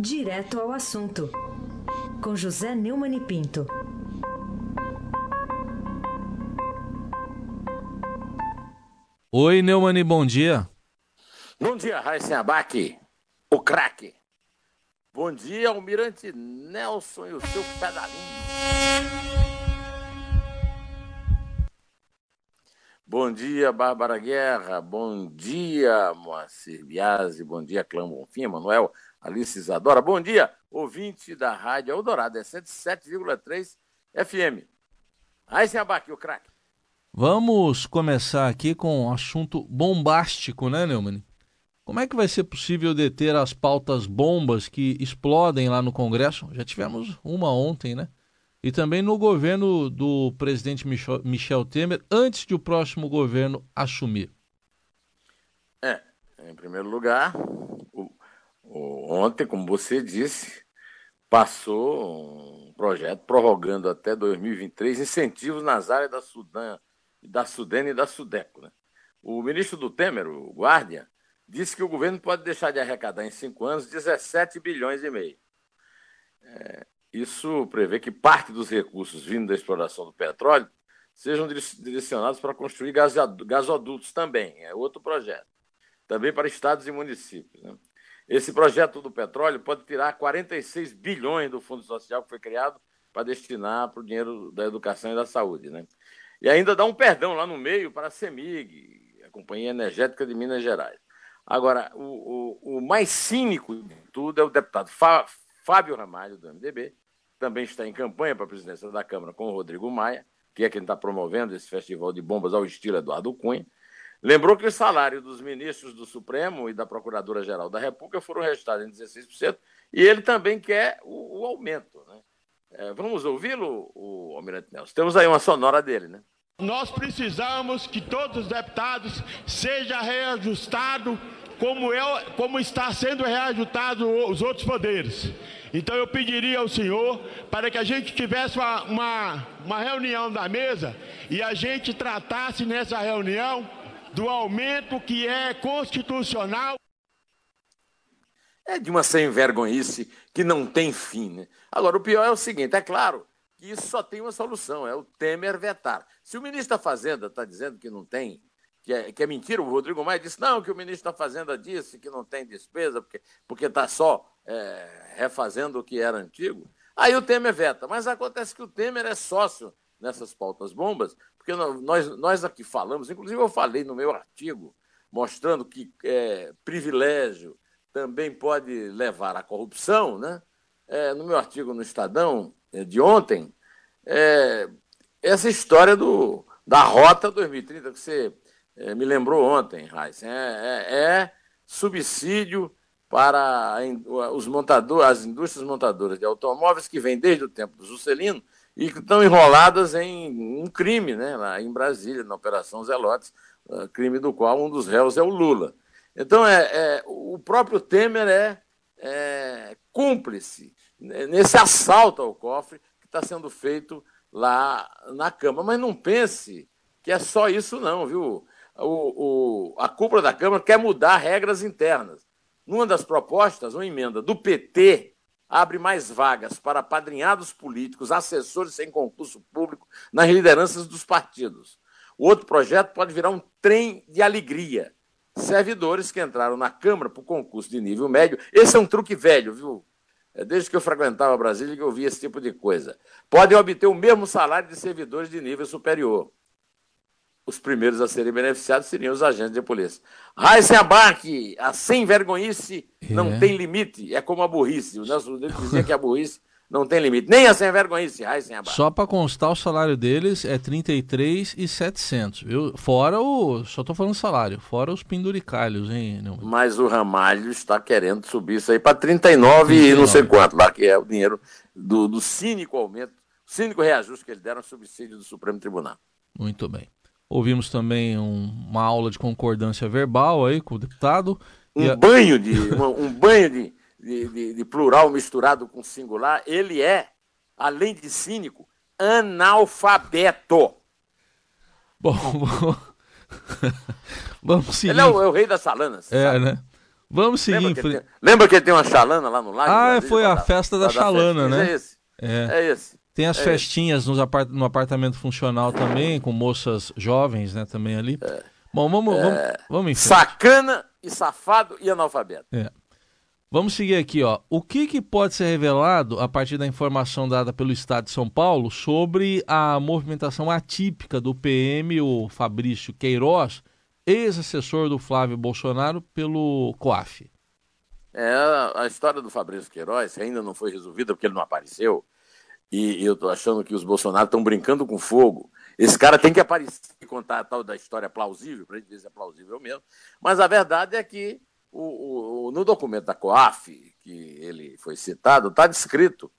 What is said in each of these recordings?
Direto ao assunto, com José Neumann e Pinto. Oi, Neumani, bom dia. Bom dia, Raíssa Abac, o craque. Bom dia, Almirante Nelson e o seu pedalinho. Bom dia, Bárbara Guerra. Bom dia, Moacir Biasi. Bom dia, Clã Bonfim, Manuel, Alice Isadora. Bom dia, ouvinte da Rádio Eldorado, é 107,3 FM. Aí, sem abaque, o craque. Vamos começar aqui com um assunto bombástico, né, Neumann? Como é que vai ser possível deter as pautas bombas que explodem lá no Congresso? Já tivemos uma ontem, né? e também no governo do presidente Michel Temer, antes de o próximo governo assumir? É, em primeiro lugar, ontem, como você disse, passou um projeto prorrogando até 2023 incentivos nas áreas da Sudã, da Sudene e da Sudeco. Né? O ministro do Temer, o Guardia, disse que o governo pode deixar de arrecadar em cinco anos 17 bilhões e meio. É, isso prevê que parte dos recursos vindo da exploração do petróleo sejam direcionados para construir gasodutos também, é outro projeto. Também para estados e municípios. Né? Esse projeto do petróleo pode tirar 46 bilhões do Fundo Social que foi criado para destinar para o dinheiro da educação e da saúde. Né? E ainda dá um perdão lá no meio para a CEMIG, a Companhia Energética de Minas Gerais. Agora, o, o, o mais cínico de tudo é o deputado Fábio Ramalho, do MDB, também está em campanha para a presidência da Câmara com o Rodrigo Maia, que é quem está promovendo esse festival de bombas ao estilo Eduardo Cunha. Lembrou que o salário dos ministros do Supremo e da Procuradora-Geral da República foram registrados em 16%, e ele também quer o, o aumento. Né? É, vamos ouvi-lo, o Almirante Nelson? Temos aí uma sonora dele, né? Nós precisamos que todos os deputados seja reajustado como, é, como está sendo reajustado os outros poderes. Então eu pediria ao senhor para que a gente tivesse uma, uma, uma reunião da mesa e a gente tratasse nessa reunião do aumento que é constitucional. É de uma sem vergonhice que não tem fim. Né? Agora, o pior é o seguinte: é claro que isso só tem uma solução, é o Temer vetar. Se o ministro da Fazenda está dizendo que não tem que é, que é mentira. O Rodrigo Maia disse não, que o ministro da Fazenda disse que não tem despesa, porque está só é, refazendo o que era antigo. Aí o Temer veta. Mas acontece que o Temer é sócio nessas pautas bombas, porque nós, nós aqui falamos, inclusive eu falei no meu artigo, mostrando que é, privilégio também pode levar à corrupção, né? É, no meu artigo no Estadão é, de ontem, é, essa história do, da Rota 2030, que você é, me lembrou ontem, Raiz, é, é, subsídio para os montadores, as indústrias montadoras de automóveis que vêm desde o tempo do Juscelino e que estão enroladas em um crime, né, lá em Brasília, na Operação Zelotes, ah, crime do qual um dos réus é o Lula. Então, é, é o próprio Temer é, é cúmplice nesse assalto ao cofre que está sendo feito lá na Câmara. Mas não pense que é só isso, não, viu? o, o, a cúpula da Câmara quer mudar regras internas. Numa das propostas, uma emenda do PT abre mais vagas para padrinhados políticos, assessores sem concurso público nas lideranças dos partidos. O outro projeto pode virar um trem de alegria. Servidores que entraram na Câmara por concurso de nível médio. Esse é um truque velho, viu? É desde que eu frequentava Brasília que eu vi esse tipo de coisa. Podem obter o mesmo salário de servidores de nível superior os primeiros a serem beneficiados seriam os agentes de polícia. Raíssa Abac, a sem vergonhice é. não tem limite, é como a burrice. O Nelson Rodrigues dizia que a burrice não tem limite. Nem a sem vergonhice, Raíssa Abac. Só para constar, o salário deles é 33,700, viu? Fora o... Só estou falando salário, fora os penduricalhos, hein? Mas o Ramalho está querendo subir isso aí para 39, 39 e não sei quanto, lá que é o dinheiro do, do cínico aumento, cínico reajuste que eles deram ao subsídio do Supremo Tribunal. Muito bem. Ouvimos também um, uma aula de concordância verbal aí com o deputado. Um a... banho, de, um banho de, de, de, de plural misturado com singular. Ele é, além de cínico, analfabeto. Bom, vamos seguir. Ele é o, é o, rei das salanas. É, sabe? né? Vamos seguir lembra em que, tem, lembra que tem uma chalana lá no lago? Ah, foi a festa da, da chalana, festinha? né? É esse. É. É esse. Tem as É festinhas nos apart- no apartamento funcional também, com moças jovens, né, também ali. Bom, vamos, vamos, vamos em frente. Sacana e safado e analfabeto. É. Vamos seguir aqui, ó. O que, que pode ser revelado a partir da informação dada pelo Estado de São Paulo sobre a movimentação atípica do PM, o Fabrício Queiroz, ex-assessor do Flávio Bolsonaro, pelo COAF? É, a história do Fabrício Queiroz ainda não foi resolvida porque ele não apareceu. E, eu tô achando que os Bolsonaro estão brincando com fogo. Esse cara tem que aparecer e contar a tal da história plausível, para a gente ver se é plausível mesmo. Mas a verdade é que o, o- no documento da COAF, que ele foi citado, está descrito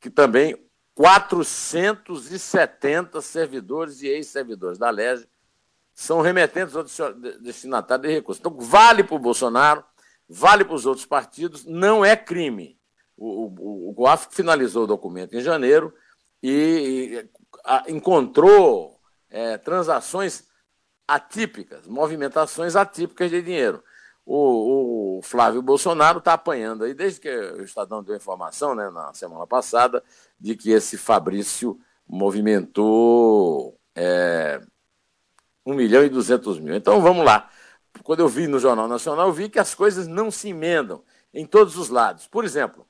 que também 470 servidores e ex-servidores da LEG são remetentes ou de- destinatários de recursos. Então, vale para o Bolsonaro, vale para os outros partidos, não é crime. O, o, o COAF finalizou o documento em janeiro e, e, a- encontrou é, transações atípicas, movimentações atípicas de dinheiro. O, o Flávio Bolsonaro está apanhando aí, desde que o Estadão deu informação né, na semana passada, de que esse Fabrício movimentou é, 1 milhão e 200 mil. Então vamos lá. Quando eu vi no Jornal Nacional, eu vi que as coisas não se emendam em todos os lados. Por exemplo,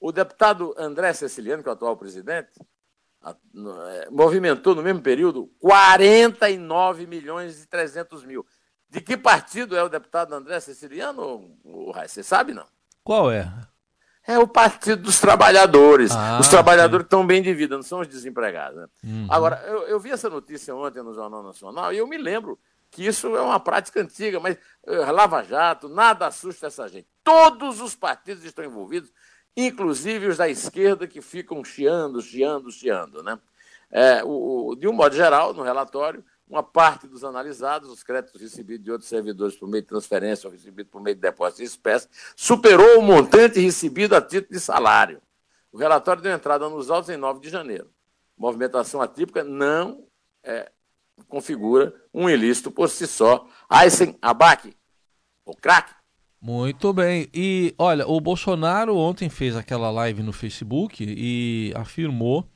o deputado André Ceciliano, que é o atual presidente, é, movimentou no mesmo período 49 milhões e 300 mil. De que partido é o deputado André Ceciliano? Você sabe, não? Qual é? É o Partido dos Trabalhadores. Ah, os trabalhadores que estão bem de vida, não são os desempregados. né? Uhum. Agora, eu, eu vi essa notícia ontem no Jornal Nacional e eu me lembro que isso é uma prática antiga, mas eh, Lava Jato, nada assusta essa gente. Todos os partidos estão envolvidos, inclusive os da esquerda que ficam chiando, chiando, chiando. Né? É, o, de um modo geral, no relatório, uma parte dos analisados, os créditos recebidos de outros servidores por meio de transferência ou recebidos por meio de depósito de espécie, superou o montante recebido a título de salário. O relatório deu entrada nos autos em 9 de janeiro. Movimentação atípica não é, configura um ilícito por si só. Aysen Abac, o craque, Muito bem. E olha, o Bolsonaro ontem fez aquela live no Facebook e afirmou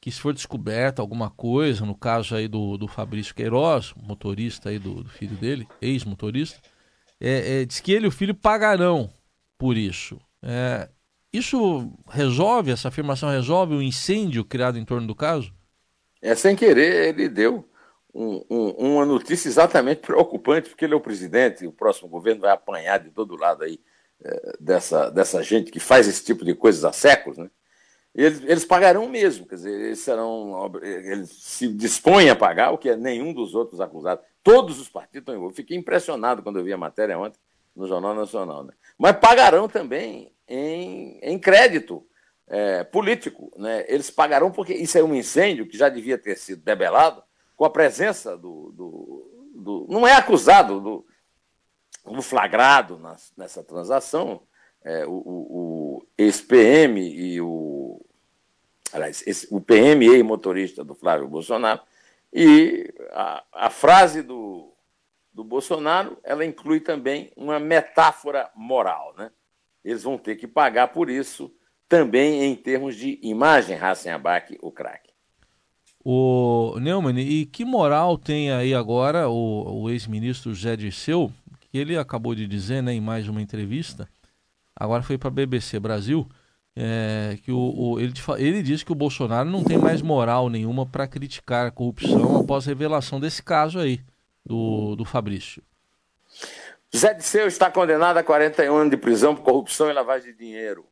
que se for descoberta alguma coisa, no caso aí do, do Fabrício Queiroz, motorista aí do, do filho dele, ex-motorista, é, é, diz que ele e o filho pagarão por isso. É, isso resolve, essa afirmação resolve o incêndio criado em torno do caso? É, sem querer, ele deu um- um- uma notícia exatamente preocupante, porque ele é o presidente e o próximo governo vai apanhar de todo lado aí eh, dessa, dessa gente que faz esse tipo de coisas há séculos, né? Eles, eles pagarão mesmo, quer dizer, eles serão, eles se dispõem a pagar o que é nenhum dos outros acusados. Todos os partidos estão envolvidos. Fiquei impressionado quando eu vi a matéria ontem no Jornal Nacional. Né? Mas pagarão também em, em crédito é, político. Né? Eles pagarão porque isso é um incêndio que já devia ter sido debelado com a presença do. do, do- não é acusado, do, do flagrado nas- nessa transação, é, o, o- o ex-PM e o. Aliás, esse- o PM e motorista do Flávio Bolsonaro. E a, a frase do, do Bolsonaro, ela inclui também uma metáfora moral, né? Eles vão ter que pagar por isso também em termos de imagem, Hassenabach, o craque. O Neumann, e que moral tem aí agora o, o ex-ministro José Dirceu, que ele acabou de dizer né, em mais uma entrevista, agora foi para a BBC Brasil, é, que o, o- ele, ele disse que o Bolsonaro não tem mais moral nenhuma para criticar a corrupção após a revelação desse caso aí, do, do Fabrício. José Disseu está condenado a 41 anos de prisão por corrupção e lavagem de dinheiro.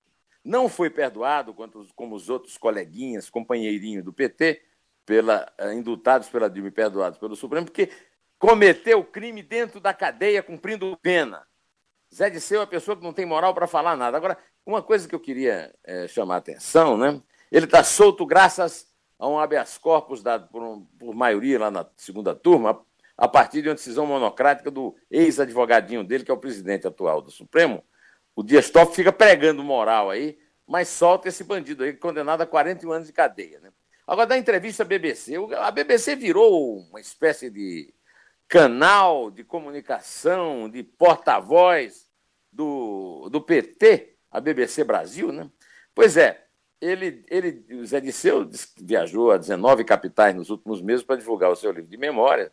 Não foi perdoado, como os outros coleguinhas, companheirinhos do PT, pela, eh, indultados pela Dilma e perdoados pelo Supremo, porque cometeu crime dentro da cadeia, cumprindo pena. Zé Disseu é uma pessoa que não tem moral para falar nada. Agora, uma coisa que eu queria eh, chamar a atenção, né? Ele está solto graças a um habeas corpus dado por, um- por maioria lá na segunda turma, a partir de uma decisão monocrática do ex-advogadinho dele, que é o presidente atual do Supremo. O Dias Toffoli fica pregando moral aí, mas solta esse bandido aí, condenado a 41 anos de cadeia. Né? Agora, da entrevista à BBC, a BBC virou uma espécie de canal de comunicação, de porta-voz do, do PT, a BBC Brasil, né? Pois é, ele, ele, o Zé Disseu viajou a 19 capitais nos últimos meses para divulgar o seu livro de memória.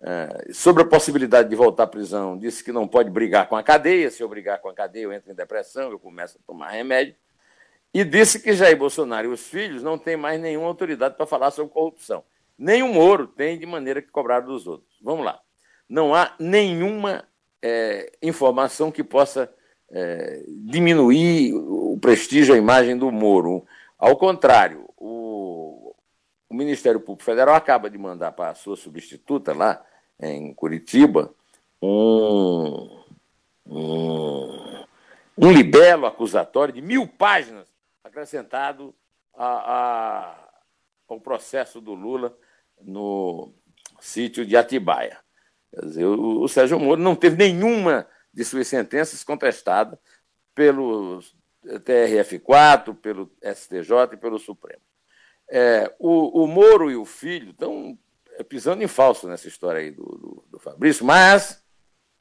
É, sobre a possibilidade de voltar à prisão, disse que não pode brigar com a cadeia. Se eu brigar com a cadeia, eu entro em depressão, eu começo a tomar remédio. E disse que Jair Bolsonaro e os filhos não têm mais nenhuma autoridade para falar sobre corrupção. Nem o Moro tem de maneira que cobrar dos outros. Vamos lá. Não há nenhuma é, informação que possa é, diminuir o prestígio, a imagem do Moro. Ao contrário, o, o Ministério Público Federal acaba de mandar para a sua substituta lá, em Curitiba, um, um, um libelo acusatório de mil páginas acrescentado a, a, ao processo do Lula no sítio de Atibaia. Quer dizer, o, o Sérgio Moro não teve nenhuma de suas sentenças contestada pelo TRF4, pelo STJ e pelo Supremo. É, o, o, Moro e o filho estão é, pisando em falso nessa história aí do, do, do, Fabrício, mas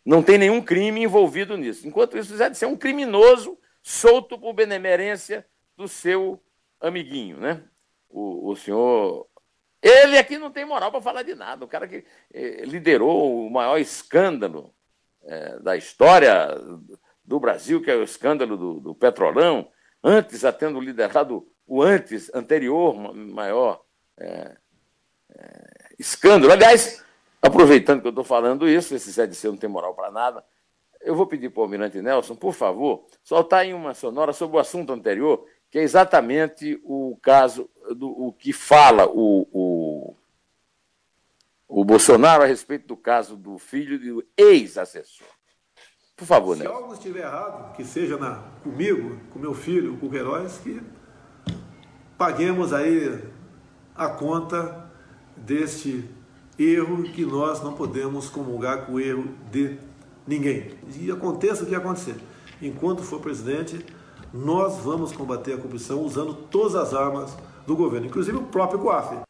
não tem nenhum crime envolvido nisso. Enquanto isso, Zé de ser um criminoso solto por benemerência do seu amiguinho, né? O, o senhor ele aqui não tem moral para falar de nada. O cara que eh, liderou o maior escândalo eh, da história do Brasil, que é o escândalo do, do Petrolão, antes já tendo liderado o antes, anterior, maior eh, escândalo. Aliás, aproveitando que eu estou falando isso, esse Zé de Seu não tem moral para nada, eu vou pedir para o Almirante Nelson, por favor, soltar em uma sonora sobre o assunto anterior, que é exatamente o caso do o que fala o, o, o Bolsonaro a respeito do caso do filho do ex-assessor. Por favor, Se algo estiver errado, que seja na, comigo, com meu filho, com o Queiroz, que paguemos aí a conta deste erro que nós não podemos comungar com o erro de ninguém. E aconteça o que acontecer. Enquanto for presidente, nós vamos combater a corrupção usando todas as armas do governo, inclusive o próprio COAF.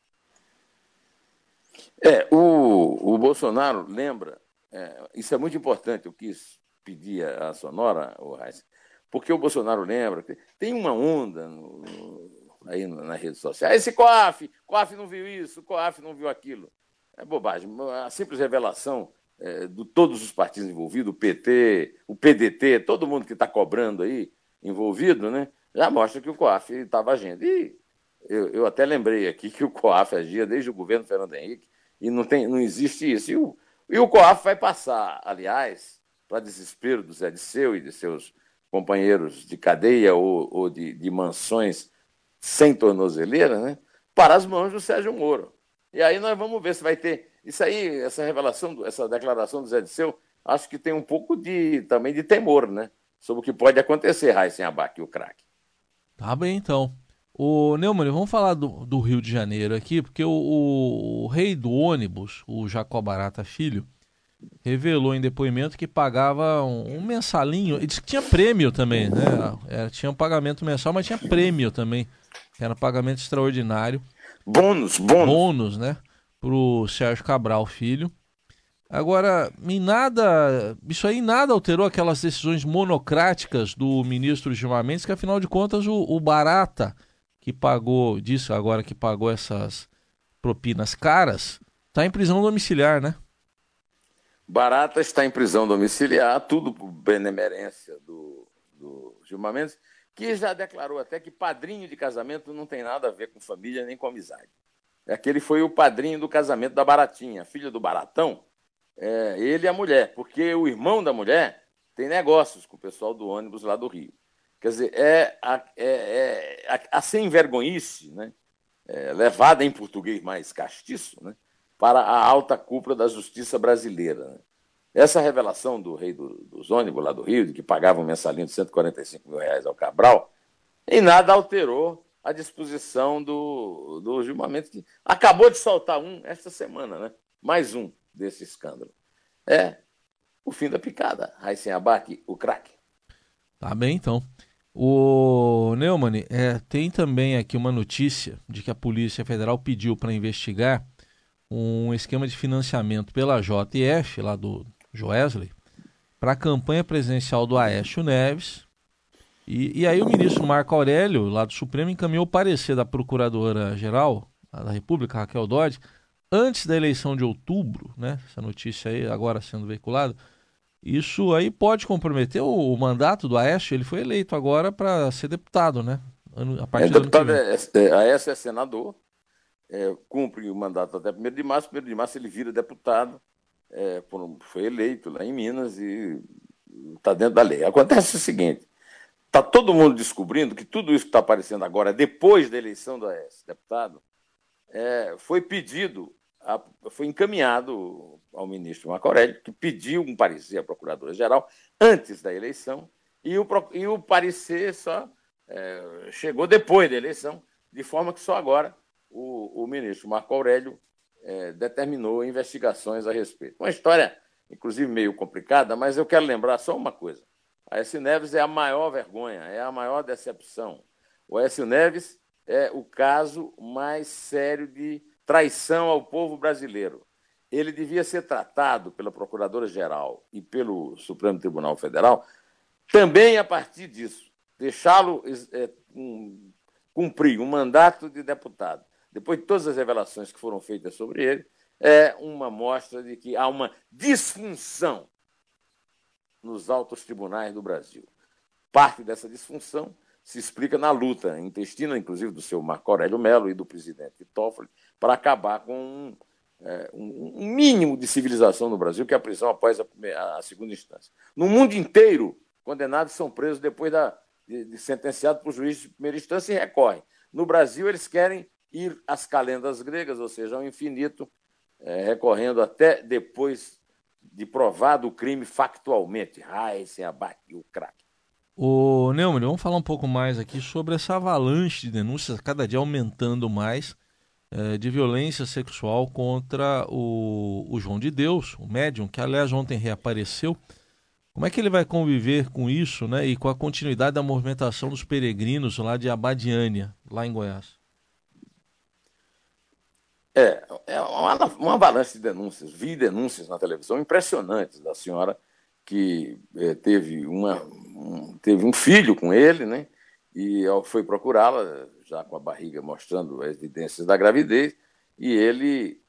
É, o, o Bolsonaro lembra, é, isso é muito importante, eu quis pedir a Sonora, o Reis, porque o Bolsonaro lembra que tem uma onda no, no, aí nas redes sociais. Esse COAF, COAF não viu isso, COAF não viu aquilo. É bobagem. A simples revelação é, de todos os partidos envolvidos, o PT, o PDT, todo mundo que está cobrando aí, envolvido, né, já mostra que o COAF estava agindo. E eu, eu, até lembrei aqui que o COAF agia desde o governo Fernando Henrique e não, tem, não existe isso. E o, e o COAF vai passar, aliás, para desespero do Zé Disseu e de seus companheiros de cadeia ou, ou de, de, mansões sem tornozeleira, né, para as mãos do Sérgio Moro. E aí nós vamos ver se vai ter. Isso aí, essa revelação, essa declaração do Zé Disseu, acho que tem um pouco de também de temor, né? Sobre o que pode acontecer, Raíssen Abac, o craque. Tá bem, então. O Neumann, vamos falar do, do, Rio de Janeiro aqui, porque o, o, o, rei do ônibus, o Jacó Barata Filho, revelou em depoimento que pagava um, um mensalinho, e disse que tinha prêmio também, né? É, tinha um pagamento mensal, mas tinha prêmio também, que era um pagamento extraordinário. Bônus, bônus. Bônus, né? Para o Sérgio Cabral Filho. Agora, em nada, isso aí nada alterou aquelas decisões monocráticas do ministro Gilmar Mendes, que afinal de contas o, o Barata, que pagou, disse agora que pagou essas propinas caras, está em prisão domiciliar, né? Barata está em prisão domiciliar, tudo por benemerência do, do Gilmar Mendes, que já declarou até que padrinho de casamento não tem nada a ver com família nem com amizade. Aquele foi o padrinho do casamento da Baratinha, filha do Baratão, é, ele e a mulher, porque o irmão da mulher tem negócios com o pessoal do ônibus lá do Rio. Quer dizer, é a, é, é a, a sem vergonhice, né? É, levada em português mais castiço, né? para a alta cúpula da justiça brasileira. Né? Essa revelação do rei do, dos ônibus lá do Rio, de que pagava um mensalinho de 145 mil reais ao Cabral, em nada alterou a disposição do, do Mendes, que acabou de soltar um esta semana, né? mais um desse escândalo. É o fim da picada. Raíssen Abac, o craque. Tá bem, então. O Neumann, é, tem também aqui uma notícia de que a Polícia Federal pediu para investigar um esquema de financiamento pela JF, lá do Joesley, para a campanha presidencial do Aécio Neves. E, e, aí o ministro Marco Aurélio, lá do Supremo, encaminhou o parecer da Procuradora-Geral da República, Raquel Dodge, antes da eleição de outubro, né? Essa notícia aí agora sendo veiculada. Isso aí pode comprometer o, o mandato do Aécio. Ele foi eleito agora para ser deputado, né? A partir é, deputado é, é, Aécio é senador, é, cumpre o mandato até 1 de março. 1 de março ele vira deputado, é, foi eleito lá em Minas e está dentro da lei. Acontece o seguinte: está todo mundo descobrindo que tudo isso que está aparecendo agora, depois da eleição do AS, deputado, é, foi pedido, foi encaminhado ao ministro Marco Aurélio, que pediu um parecer à Procuradora-Geral antes da eleição, e o, e o parecer só é, chegou depois da eleição, de forma que só agora o, o ministro Marco Aurélio é, determinou investigações a respeito. Uma história, inclusive, meio complicada, mas eu quero lembrar só uma coisa. A S. Neves é a maior vergonha, é a maior decepção. O S. Neves é o caso mais sério de traição ao povo brasileiro. Ele devia ser tratado pela Procuradora-Geral e pelo Supremo Tribunal Federal também a partir disso. Deixá-lo é, um, cumprir um mandato de deputado depois de todas as revelações que foram feitas sobre ele, é uma mostra de que há uma disfunção nos altos tribunais do Brasil. Parte dessa disfunção se explica na luta intestina, inclusive do seu Marco Aurélio Melo e do presidente Toffoli, para acabar com um, é, um, mínimo de civilização no Brasil, que é a prisão após a, a, segunda instância. No mundo inteiro, condenados são presos depois da, de, de sentenciado por juiz de primeira instância e recorrem. No Brasil, eles querem ir às calendas gregas, ou seja, ao infinito, é, recorrendo até depois de provado o crime factualmente. Heisen, abate o craque. O Neumann, vamos falar um pouco mais aqui sobre essa avalanche de denúncias, cada dia aumentando mais, é, de violência sexual contra o, o João de Deus, o médium, que aliás ontem reapareceu. Como é que ele vai conviver com isso né, e com a continuidade da movimentação dos peregrinos lá de Abadiânia, lá em Goiás? É, é uma, uma avalanche de denúncias. Vi denúncias na televisão impressionantes da senhora que é, teve, uma, teve um filho com ele, né? E foi procurá-la, já com a barriga mostrando as evidências da gravidez, e ele,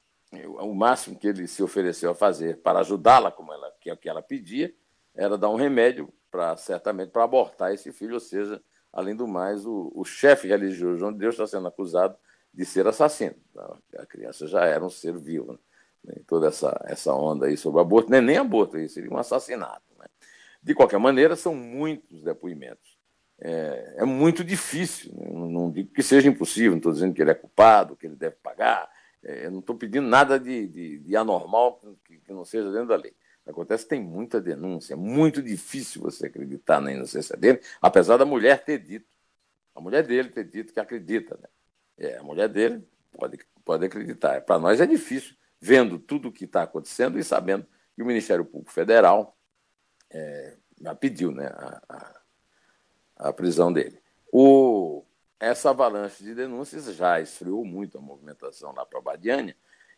o máximo que ele se ofereceu a fazer para ajudá-la, como ela, que é o que ela pedia, era dar um remédio para certamente para abortar esse filho, ou seja, além do mais, o, o chefe religioso João de Deus está sendo acusado de ser assassino. A criança já era um ser vivo. Né? Toda essa, essa onda aí sobre aborto, não é nem aborto, isso seria um assassinato. Né? De qualquer maneira, são muitos depoimentos. É, é muito difícil, né? não, não, digo que seja impossível, não estou dizendo que ele é culpado, que ele deve pagar, é, não estou pedindo nada de, de, de anormal que, que, não seja dentro da lei. Acontece que tem muita denúncia, é muito difícil você acreditar na inocência dele, apesar da mulher ter dito, a mulher dele ter dito que acredita. Né? É, a mulher dele pode, pode acreditar. Para nós é difícil, vendo tudo o que está acontecendo e sabendo que o Ministério Público Federal é, pediu né, a, a, a prisão dele. O, essa avalanche de denúncias já esfriou muito a movimentação lá para Badiânia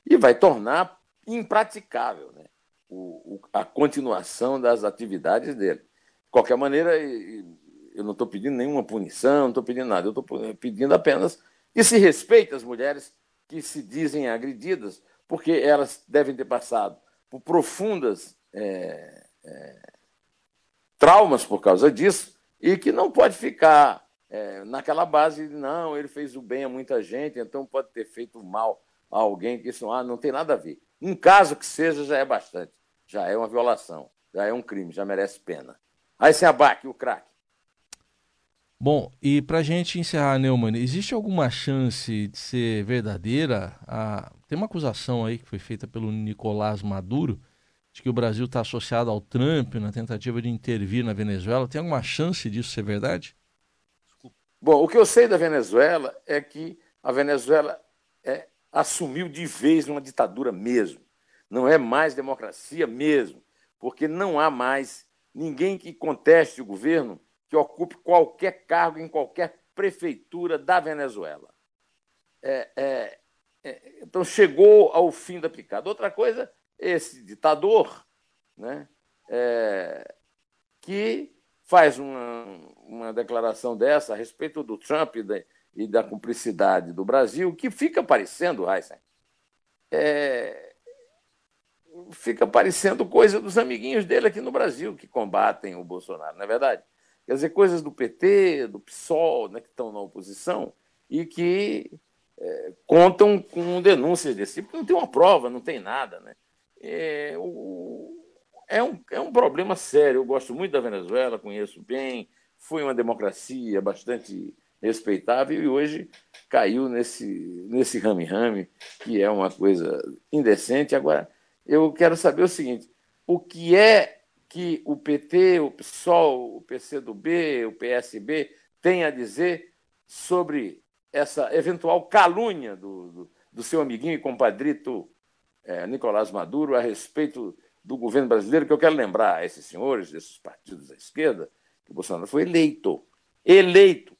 e vai tornar impraticável né, o, o, a continuação das atividades dele. De qualquer maneira, eu não estou pedindo nenhuma punição, não estou pedindo nada, eu estou pedindo apenas e se respeita as mulheres que se dizem agredidas, porque elas devem ter passado por profundas é, é, traumas por causa disso e que não pode ficar é, naquela base de não, ele fez o bem a muita gente, então pode ter feito mal a alguém que isso ah, não tem nada a ver. Um caso que seja já é bastante, já é uma violação, já é um crime, já merece pena. Aí se abaque o craque. Bom, e para gente encerrar, Neumann, existe alguma chance de ser verdadeira? A... Tem uma acusação aí que foi feita pelo Nicolás Maduro de que o Brasil está associado ao Trump na tentativa de intervir na Venezuela. Tem alguma chance disso ser verdade? Bom, o que eu sei da Venezuela é que a Venezuela é, assumiu de vez uma ditadura mesmo. Não é mais democracia mesmo, porque não há mais ninguém que conteste o governo que ocupe qualquer cargo em qualquer prefeitura da Venezuela. É, é, é, então chegou ao fim da picada. Outra coisa, esse ditador, né, é, que faz uma, uma declaração dessa a respeito do Trump e da, e da cumplicidade do Brasil, que fica parecendo, Heisen, é, fica parecendo coisa dos amiguinhos dele aqui no Brasil, que combatem o Bolsonaro, não é verdade? Quer dizer, coisas do PT, do PSOL, né, que estão na oposição e que é, contam com denúncias desse tipo, não tem uma prova, não tem nada. Né? É, o, é, um, é um problema sério. Eu gosto muito da Venezuela, conheço bem, foi uma democracia bastante respeitável e hoje caiu nesse nesse rame-rame, que é uma coisa indecente. Agora, eu quero saber o seguinte: o que é que o PT, o PSOL, o PCdoB, o PSB têm a dizer sobre essa eventual calúnia do, do, do seu amiguinho e compadrito é, Nicolás Maduro a respeito do governo brasileiro, que eu quero lembrar a esses senhores, desses partidos da esquerda, que o Bolsonaro foi eleito. Eleito.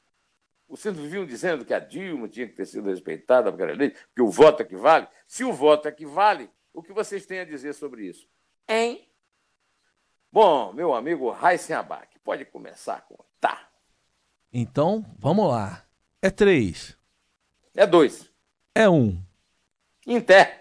Vocês viviam dizendo que a Dilma tinha que ter sido respeitada porque era eleita, que o voto é que vale. Se o voto é que vale, o que vocês têm a dizer sobre isso? Hein? Bom, meu amigo Raíssen Abac, pode começar a contar. Então, vamos lá. É três. É dois. É um. Inter.